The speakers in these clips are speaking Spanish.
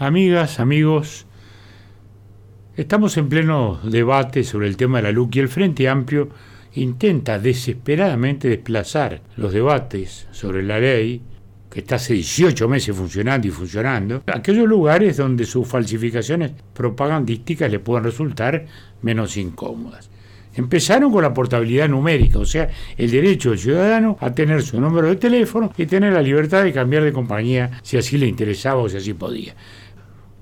Amigas, amigos, estamos en pleno debate sobre el tema de la LUC y el Frente Amplio intenta desesperadamente desplazar los debates sobre la ley, que está hace 18 meses funcionando y funcionando, a aquellos lugares donde sus falsificaciones propagandísticas le puedan resultar menos incómodas. Empezaron con la portabilidad numérica, o sea, el derecho del ciudadano a tener su número de teléfono y tener la libertad de cambiar de compañía si así le interesaba o si así podía.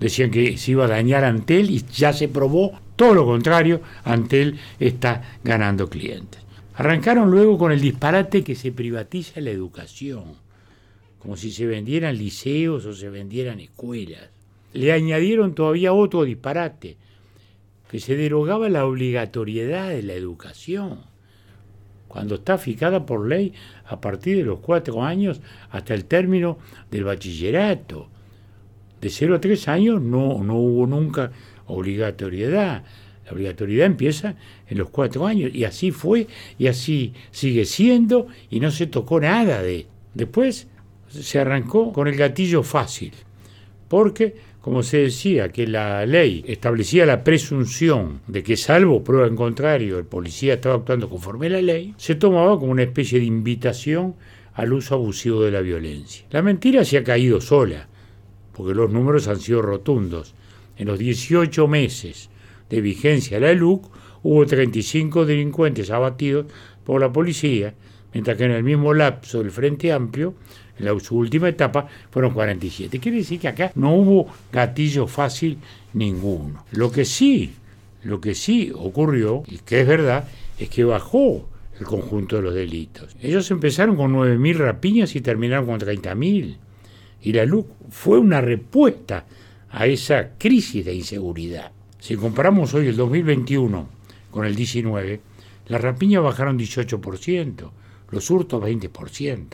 Decían que se iba a dañar Antel y ya se probó todo lo contrario, Antel está ganando clientes. Arrancaron luego con el disparate que se privatiza la educación, como si se vendieran liceos o se vendieran escuelas. Le añadieron todavía otro disparate, que se derogaba la obligatoriedad de la educación, cuando está fijada por ley a partir de los cuatro años hasta el término del bachillerato. De cero a tres años no, no hubo nunca obligatoriedad. La obligatoriedad empieza en los cuatro años y así fue y así sigue siendo y no se tocó nada de... Después se arrancó con el gatillo fácil, porque como se decía que la ley establecía la presunción de que salvo prueba en contrario el policía estaba actuando conforme a la ley, se tomaba como una especie de invitación al uso abusivo de la violencia. La mentira se ha caído sola, porque los números han sido rotundos. En los 18 meses de vigencia de la LUC hubo 35 delincuentes abatidos por la policía, mientras que en el mismo lapso del Frente Amplio en la, su última etapa fueron 47. Quiere decir que acá no hubo gatillo fácil ninguno. Lo que sí, lo que sí ocurrió, y que es verdad, es que bajó el conjunto de los delitos. Ellos empezaron con 9.000 rapiñas y terminaron con 30.000. Y la LUC fue una respuesta a esa crisis de inseguridad. Si comparamos hoy el 2021 con el 19, las rapiñas bajaron 18%, los hurtos 20%.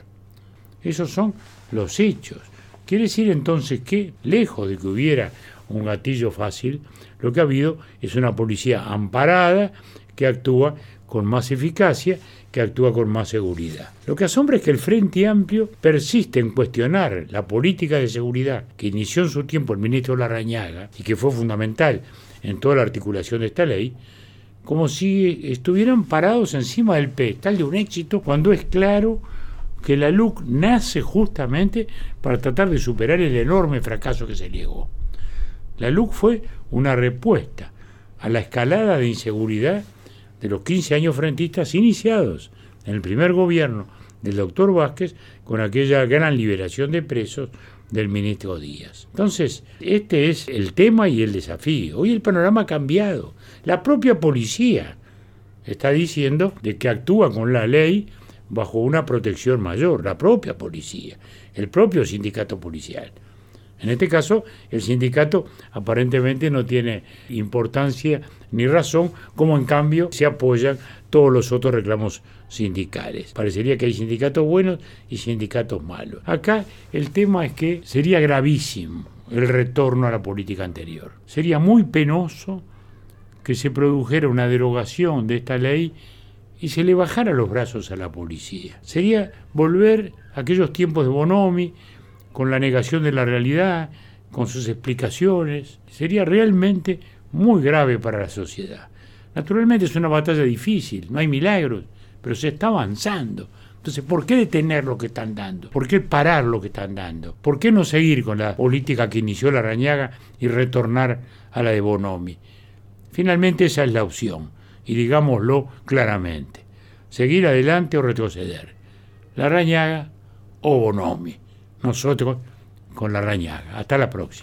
Esos son los hechos. Quiere decir entonces que, lejos de que hubiera un gatillo fácil, lo que ha habido es una policía amparada que actúa con más eficacia, que actúa con más seguridad. Lo que asombra es que el Frente Amplio persiste en cuestionar la política de seguridad que inició en su tiempo el ministro Larrañaga y que fue fundamental en toda la articulación de esta ley, como si estuvieran parados encima del pedestal de un éxito cuando es claro que la LUC nace justamente para tratar de superar el enorme fracaso que se llegó. La LUC fue una respuesta a la escalada de inseguridad de los 15 años frentistas iniciados en el primer gobierno del doctor Vázquez con aquella gran liberación de presos del ministro Díaz. Entonces, este es el tema y el desafío. Hoy el panorama ha cambiado. La propia policía está diciendo de que actúa con la ley bajo una protección mayor, la propia policía, el propio sindicato policial. En este caso, el sindicato aparentemente no tiene importancia ni razón, como en cambio se apoyan todos los otros reclamos sindicales. Parecería que hay sindicatos buenos y sindicatos malos. Acá el tema es que sería gravísimo el retorno a la política anterior. Sería muy penoso que se produjera una derogación de esta ley y se le bajara los brazos a la policía. Sería volver a aquellos tiempos de Bonomi, con la negación de la realidad, con sus explicaciones. Sería realmente muy grave para la sociedad. Naturalmente es una batalla difícil, no hay milagros, pero se está avanzando. Entonces, ¿por qué detener lo que están dando? ¿Por qué parar lo que están dando? ¿Por qué no seguir con la política que inició la Rañaga y retornar a la de Bonomi? Finalmente esa es la opción y digámoslo claramente, seguir adelante o retroceder, la rañaga o Bonomi, nosotros con la rañaga. Hasta la próxima.